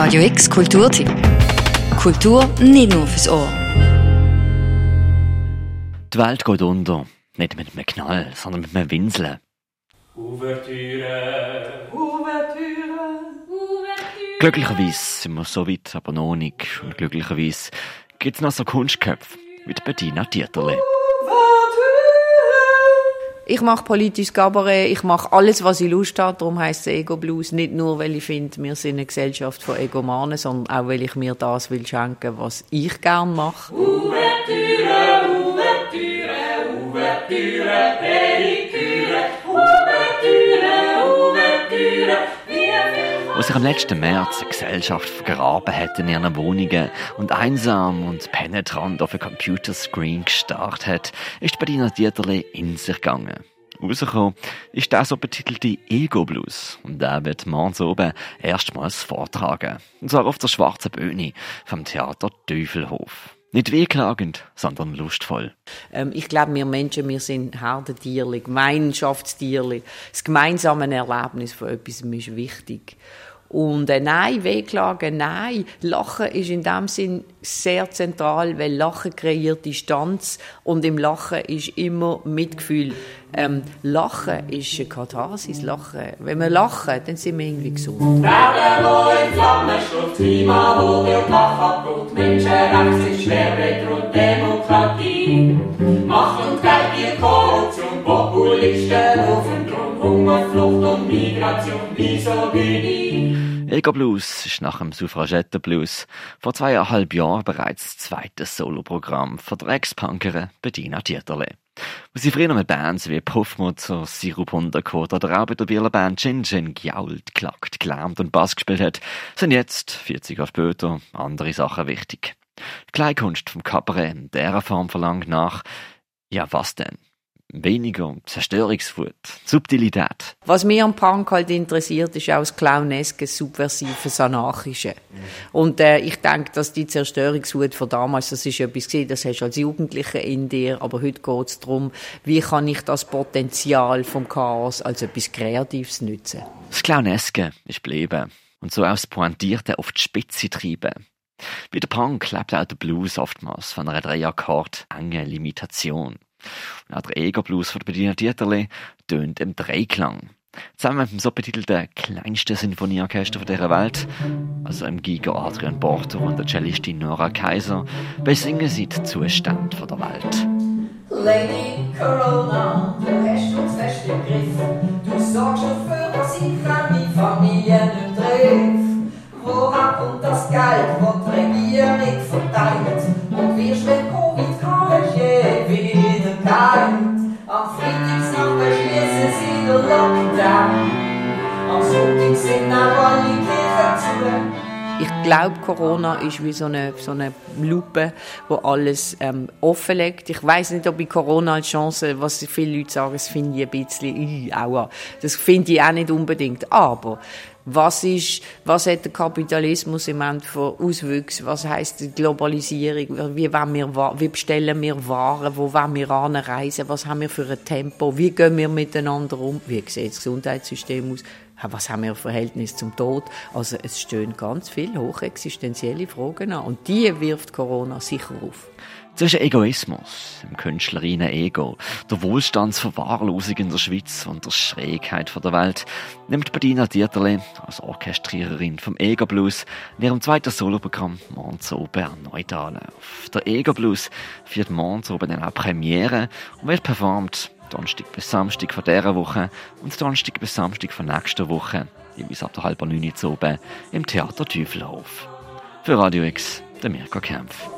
Radio X Kulturtipp. Kultur nicht nur fürs Ohr. Die Welt geht unter. Nicht mit einem Knall, sondern mit einem Winseln. Ouvertüre, Ouvertüre, Ouvertüre. Glücklicherweise sind wir so weit, aber noch nicht. Und glücklicherweise gibt es noch so Kunstköpfe wie die Bettina Dieterle. Ich mache politisches Kabarett, ich mache alles, was ich Lust habe, darum heisst es Ego Blues. Nicht nur, weil ich finde, wir sind eine Gesellschaft von Egomanen, sondern auch, weil ich mir das will schenken, was ich gerne mache. Sich am letzten März eine Gesellschaft vergraben hat in ihren Wohnungen und einsam und penetrant auf ein Computerscreen gestarrt hat, ist Bettina Dieterle in sich gegangen. Rausgekommen ist der so betitelte Ego Blues und der wird morgens oben erstmals vortragen. Und zwar auf der schwarzen Bühne vom Theater Teufelhof. Nicht wehklagend, sondern lustvoll. Ähm, ich glaube, wir Menschen, wir sind Herdentierli, Gemeinschaftstierli. Das gemeinsame Erlebnis von etwas ist wichtig. Und äh, nein, wehklagen, nein. Lachen ist in dem Sinn sehr zentral, weil Lachen kreiert Distanz und im Lachen ist immer Mitgefühl. Ähm, Lachen ist eine Katharsis, Lachen. Wenn wir lachen, dann sind wir irgendwie gesund. Werden, wo in Flammen steht, Klima, wo wir Macht Menschenrecht sind Schwerwert und Demokratie. Macht und Geld, die Korruption, Populisten, rufen drum, Hunger, Flucht und Migration, Misogynie. Ego Blues ist nach dem Suffragette Blues vor zweieinhalb Jahren bereits das zweite Soloprogramm von der Ex-Punkerin Bettina Dieterle. Wo sie früher mit Bands wie Puffmutzer, Sirup Hunderkot oder auch bei der Bieler Band Gin Gin gejault, klackt, gelärmt und Bass gespielt hat, sind jetzt, 40 Jahre später, andere Sachen wichtig. Die Kleinkunst vom Kabarett in dieser Form verlangt nach, ja was denn? Weniger Zerstörungswut, Subtilität. Was mich am Punk halt interessiert, ist auch das Clowneske, Subversive, das Anarchische. Und äh, ich denke, dass die Zerstörungswut von damals, das ist etwas gewesen, das hast du als Jugendliche in dir, aber heute geht es darum, wie kann ich das Potenzial vom Chaos als etwas Kreatives nutzen. Das Clowneske ist geblieben und so auch das Pointierte auf die Spitze treiben. Wie der Punk lebt auch der Blues oftmals von einer Dreiakkord engen Limitation. Und auch der Ego-Blues von Bettina Dieterle tönt im Dreiklang. Zusammen mit dem so betitelten kleinsten Sinfonieorchester dieser Welt, also im Giga Adrian Porter und der Cellistin Nora Kaiser, besingen sie den Zustand der Welt. Lady Corona, du hast uns fest im Griff. Du sorgst dafür, dass ich fremde Familien nicht treffe. Woher kommt das Geld, das die Regierung verteilt? Und wirst, wenn Ich glaube, Corona ist wie so eine, so eine Lupe, wo alles ähm, offenlegt. Ich weiß nicht, ob ich Corona als Chance, was viele Leute sagen, das finde ich ein bisschen, ih, aua. Das finde ich auch nicht unbedingt. Aber was ist, was hat der Kapitalismus im Moment für Auswüchse? Was heißt die Globalisierung? Wie, wir, wie bestellen wir Waren? Wo wollen wir anreisen? Was haben wir für ein Tempo? Wie gehen wir miteinander um? Wie sieht das Gesundheitssystem aus? Was haben wir für Verhältnis zum Tod? Also es stehen ganz viele hochexistenzielle Fragen an und die wirft Corona sicher auf. Zwischen Egoismus, dem künstlerischen Ego, der Wohlstandsverwahrlosung in der Schweiz und der Schrägheit der Welt nimmt Bettina Dieterle als Orchestriererin vom Ego Blues in ihrem zweiten Soloprogramm oben erneut an. Auf der Ego Blues führt Morgens oben dann auch Premiere und wird performt Donnerstag bis Samstag von dieser Woche und Donnerstag bis Samstag von nächster Woche, jeweils ab der halben neun Uhr oben im Theater Teufelhof. Für Radio X, der Mirko Kempf.